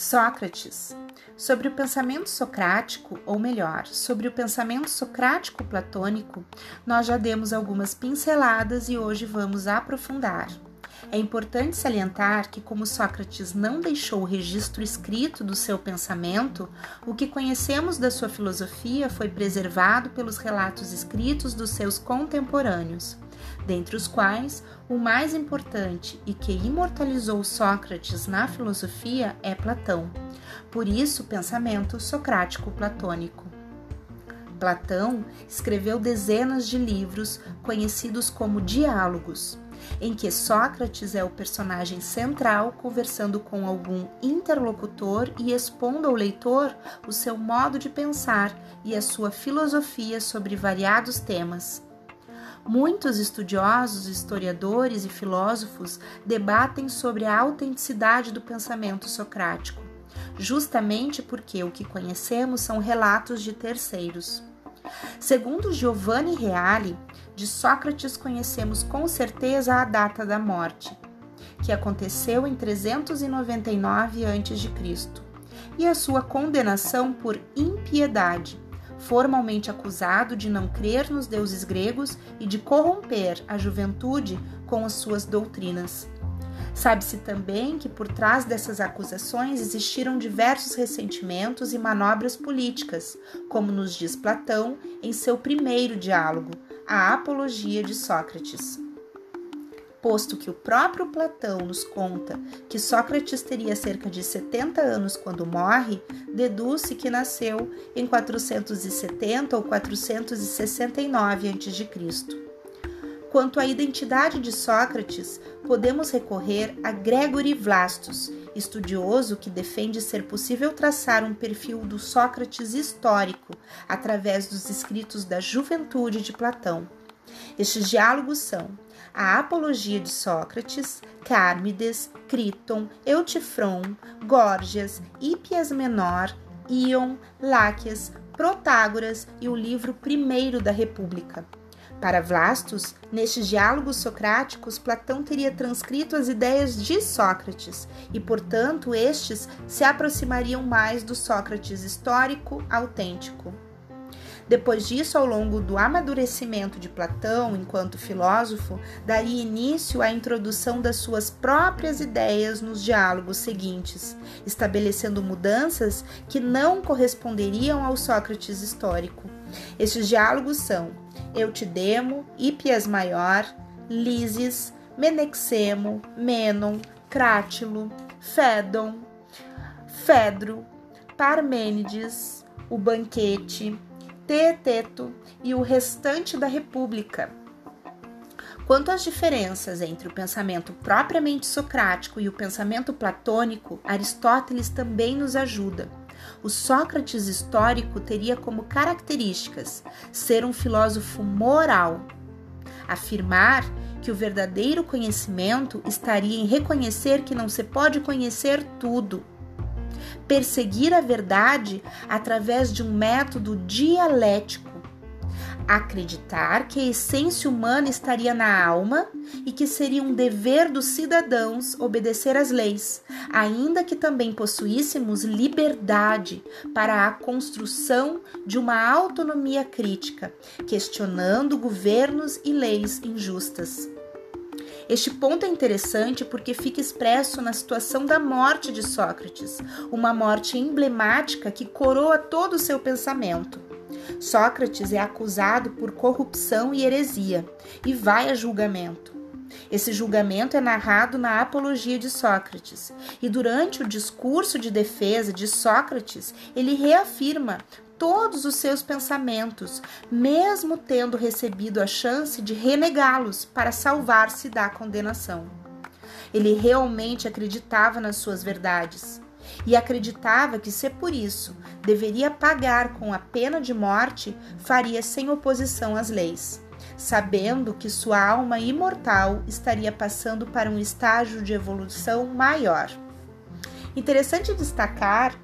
Sócrates. Sobre o pensamento socrático, ou melhor, sobre o pensamento socrático platônico, nós já demos algumas pinceladas e hoje vamos aprofundar. É importante salientar que, como Sócrates não deixou o registro escrito do seu pensamento, o que conhecemos da sua filosofia foi preservado pelos relatos escritos dos seus contemporâneos, dentre os quais o mais importante e que imortalizou Sócrates na filosofia é Platão. Por isso, pensamento socrático platônico. Platão escreveu dezenas de livros conhecidos como diálogos em que Sócrates é o personagem central conversando com algum interlocutor e expondo ao leitor o seu modo de pensar e a sua filosofia sobre variados temas. Muitos estudiosos, historiadores e filósofos debatem sobre a autenticidade do pensamento socrático, justamente porque o que conhecemos são relatos de terceiros. Segundo Giovanni Reale, de Sócrates conhecemos com certeza a data da morte, que aconteceu em 399 a.C., e a sua condenação por impiedade, formalmente acusado de não crer nos deuses gregos e de corromper a juventude com as suas doutrinas. Sabe-se também que por trás dessas acusações existiram diversos ressentimentos e manobras políticas, como nos diz Platão em seu primeiro diálogo, a Apologia de Sócrates. Posto que o próprio Platão nos conta que Sócrates teria cerca de 70 anos quando morre, deduz-se que nasceu em 470 ou 469 a.C. Quanto à identidade de Sócrates, podemos recorrer a Gregory Vlastos, estudioso que defende ser possível traçar um perfil do Sócrates histórico através dos escritos da juventude de Platão. Estes diálogos são a Apologia de Sócrates, Cármides, Criton, Eutifron, Górgias, Hípias Menor, Ion, Láquias, Protágoras e o livro primeiro da República. Para Vlastos, nestes diálogos socráticos, Platão teria transcrito as ideias de Sócrates e, portanto, estes se aproximariam mais do Sócrates histórico autêntico. Depois disso, ao longo do amadurecimento de Platão enquanto filósofo, daria início à introdução das suas próprias ideias nos diálogos seguintes, estabelecendo mudanças que não corresponderiam ao Sócrates histórico. Estes diálogos são Eutidemo, Hípias Maior, Lises, Menexemo, Menon, Crátilo, Fédon, Fedro, Parmênides, o banquete, Teeteto e o restante da República. Quanto às diferenças entre o pensamento propriamente socrático e o pensamento platônico, Aristóteles também nos ajuda. O Sócrates histórico teria como características ser um filósofo moral, afirmar que o verdadeiro conhecimento estaria em reconhecer que não se pode conhecer tudo, perseguir a verdade através de um método dialético acreditar que a essência humana estaria na alma e que seria um dever dos cidadãos obedecer às leis, ainda que também possuíssemos liberdade para a construção de uma autonomia crítica, questionando governos e leis injustas. Este ponto é interessante porque fica expresso na situação da morte de Sócrates, uma morte emblemática que coroa todo o seu pensamento. Sócrates é acusado por corrupção e heresia e vai a julgamento. Esse julgamento é narrado na Apologia de Sócrates, e durante o discurso de defesa de Sócrates, ele reafirma todos os seus pensamentos, mesmo tendo recebido a chance de renegá-los para salvar-se da condenação. Ele realmente acreditava nas suas verdades e acreditava que, se por isso deveria pagar com a pena de morte, faria sem oposição às leis, sabendo que sua alma imortal estaria passando para um estágio de evolução maior. Interessante destacar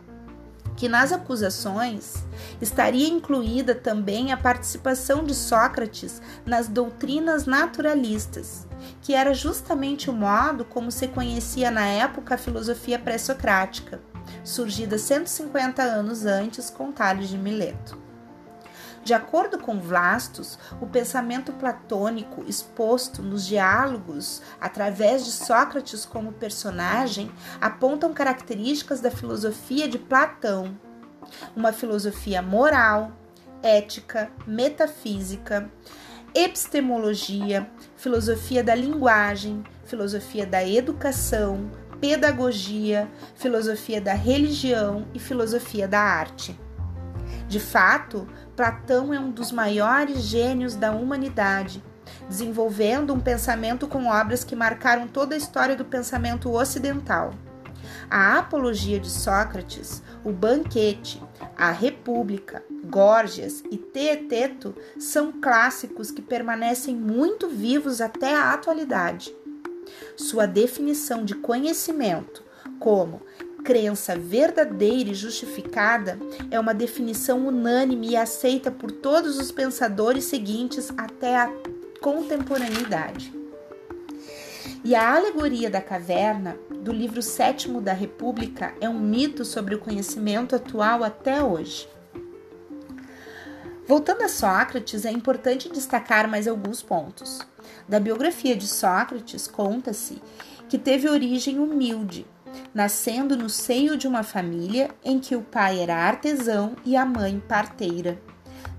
que nas acusações estaria incluída também a participação de Sócrates nas doutrinas naturalistas, que era justamente o modo como se conhecia na época a filosofia pré-socrática. surgida 150 anos antes com Tales de Mileto. De acordo com Vlastos, o pensamento platônico exposto nos diálogos através de Sócrates como personagem apontam características da filosofia de Platão, uma filosofia moral, ética, metafísica, epistemologia, filosofia da linguagem, filosofia da educação, pedagogia, filosofia da religião e filosofia da arte. De fato, Platão é um dos maiores gênios da humanidade, desenvolvendo um pensamento com obras que marcaram toda a história do pensamento ocidental. A Apologia de Sócrates, o Banquete, a República, Górgias e Teeteto são clássicos que permanecem muito vivos até a atualidade. Sua definição de conhecimento como crença verdadeira e justificada é uma definição unânime e aceita por todos os pensadores seguintes até a contemporaneidade. E a alegoria da caverna, do livro sétimo da República, é um mito sobre o conhecimento atual até hoje. Voltando a Sócrates, é importante destacar mais alguns pontos. Da biografia de Sócrates, conta-se que teve origem humilde, nascendo no seio de uma família em que o pai era artesão e a mãe parteira.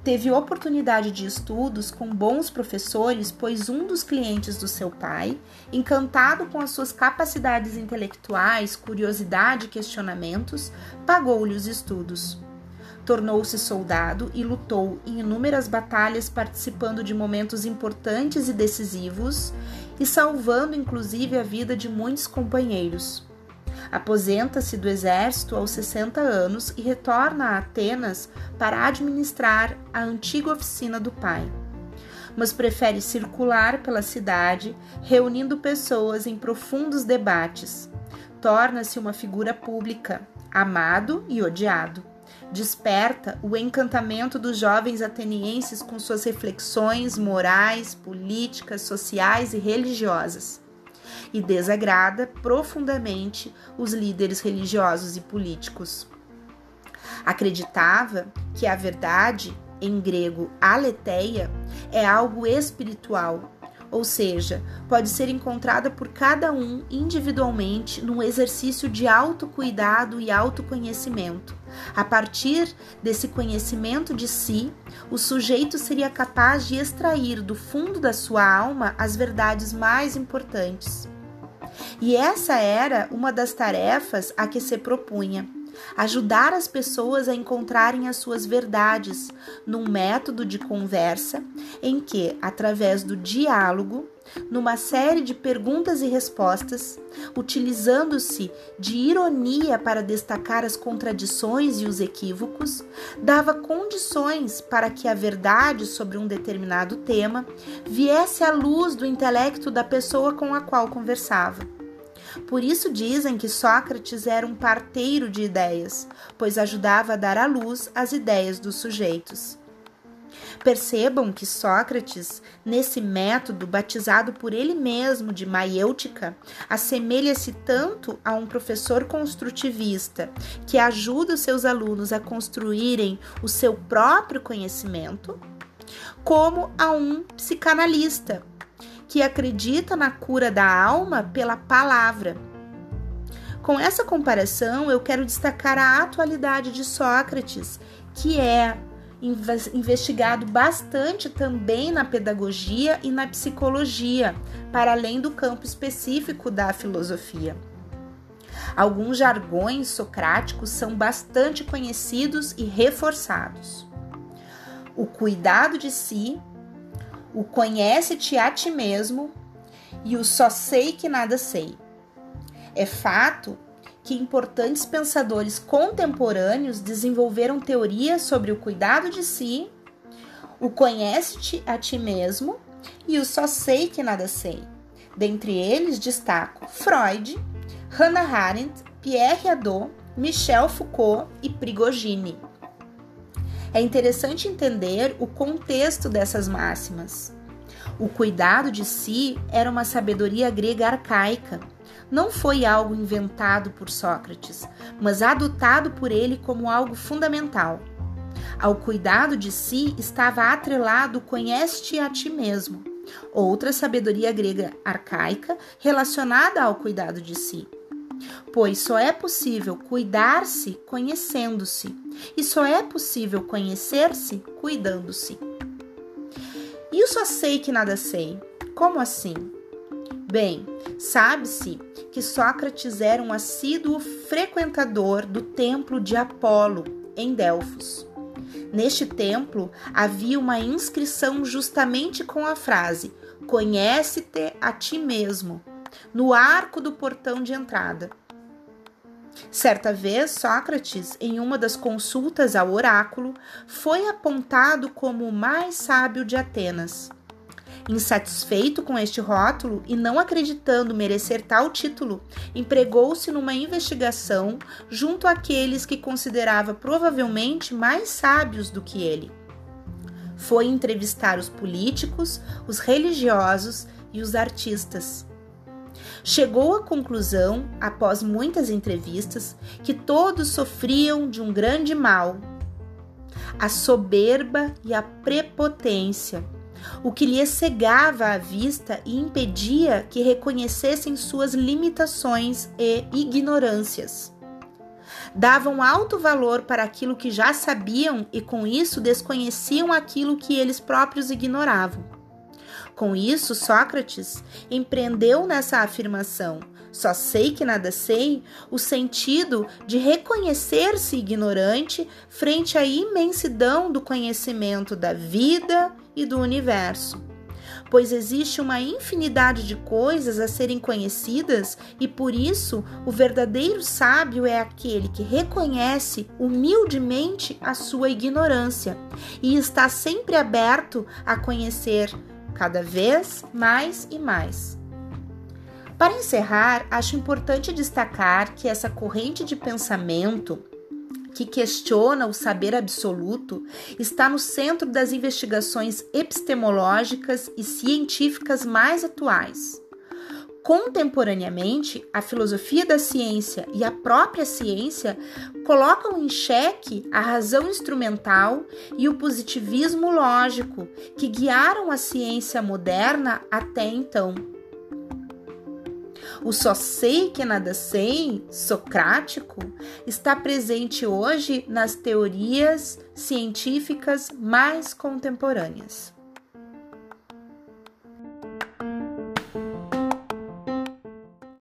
Teve oportunidade de estudos com bons professores, pois um dos clientes do seu pai, encantado com as suas capacidades intelectuais, curiosidade e questionamentos, pagou-lhe os estudos. Tornou-se soldado e lutou em inúmeras batalhas, participando de momentos importantes e decisivos e salvando inclusive a vida de muitos companheiros. Aposenta-se do exército aos 60 anos e retorna a Atenas para administrar a antiga oficina do pai. Mas prefere circular pela cidade, reunindo pessoas em profundos debates. Torna-se uma figura pública, amado e odiado. Desperta o encantamento dos jovens atenienses com suas reflexões morais, políticas, sociais e religiosas e desagrada profundamente os líderes religiosos e políticos. Acreditava que a verdade, em grego aletheia, é algo espiritual, ou seja, pode ser encontrada por cada um individualmente num exercício de autocuidado e autoconhecimento. A partir desse conhecimento de si, o sujeito seria capaz de extrair do fundo da sua alma as verdades mais importantes. E essa era uma das tarefas a que se propunha ajudar as pessoas a encontrarem as suas verdades num método de conversa em que, através do diálogo, numa série de perguntas e respostas, utilizando-se de ironia para destacar as contradições e os equívocos, dava condições para que a verdade sobre um determinado tema viesse à luz do intelecto da pessoa com a qual conversava. Por isso dizem que Sócrates era um parteiro de ideias, pois ajudava a dar à luz as ideias dos sujeitos. Percebam que Sócrates, nesse método batizado por ele mesmo de maiêutica, assemelha-se tanto a um professor construtivista que ajuda os seus alunos a construírem o seu próprio conhecimento, como a um psicanalista que acredita na cura da alma pela palavra. Com essa comparação, eu quero destacar a atualidade de Sócrates, que é investigado bastante também na pedagogia e na psicologia, para além do campo específico da filosofia. Alguns jargões socráticos são bastante conhecidos e reforçados. O cuidado de si o conhece-te a ti mesmo e o só sei que nada sei. É fato que importantes pensadores contemporâneos desenvolveram teorias sobre o cuidado de si, o conhece-te a ti mesmo e o só sei que nada sei. Dentre eles destaco Freud, Hannah Arendt, Pierre Hadot, Michel Foucault e Prigogine. É interessante entender o contexto dessas máximas. O cuidado de si era uma sabedoria grega arcaica, não foi algo inventado por Sócrates, mas adotado por ele como algo fundamental. Ao cuidado de si estava atrelado conhece-te a ti mesmo, outra sabedoria grega arcaica relacionada ao cuidado de si. Pois só é possível cuidar-se conhecendo-se, e só é possível conhecer-se cuidando-se. Só sei que nada sei. Como assim? Bem, sabe-se que Sócrates era um assíduo frequentador do templo de Apolo, em Delfos. Neste templo havia uma inscrição justamente com a frase: Conhece-te a ti mesmo, no arco do portão de entrada. Certa vez, Sócrates, em uma das consultas ao oráculo, foi apontado como o mais sábio de Atenas. Insatisfeito com este rótulo e não acreditando merecer tal título, empregou-se numa investigação junto àqueles que considerava provavelmente mais sábios do que ele. Foi entrevistar os políticos, os religiosos e os artistas. Chegou à conclusão, após muitas entrevistas, que todos sofriam de um grande mal: a soberba e a prepotência o que lhes cegava a vista e impedia que reconhecessem suas limitações e ignorâncias. Davam alto valor para aquilo que já sabiam e com isso desconheciam aquilo que eles próprios ignoravam. Com isso, Sócrates empreendeu nessa afirmação: só sei que nada sei, o sentido de reconhecer-se ignorante frente à imensidão do conhecimento da vida e do universo. Pois existe uma infinidade de coisas a serem conhecidas e por isso o verdadeiro sábio é aquele que reconhece humildemente a sua ignorância e está sempre aberto a conhecer cada vez mais e mais. Para encerrar, acho importante destacar que essa corrente de pensamento que questiona o saber absoluto está no centro das investigações epistemológicas e científicas mais atuais. Contemporaneamente, a filosofia da ciência e a própria ciência colocam em xeque a razão instrumental e o positivismo lógico que guiaram a ciência moderna até então. O só sei que nada sei, socrático, está presente hoje nas teorias científicas mais contemporâneas.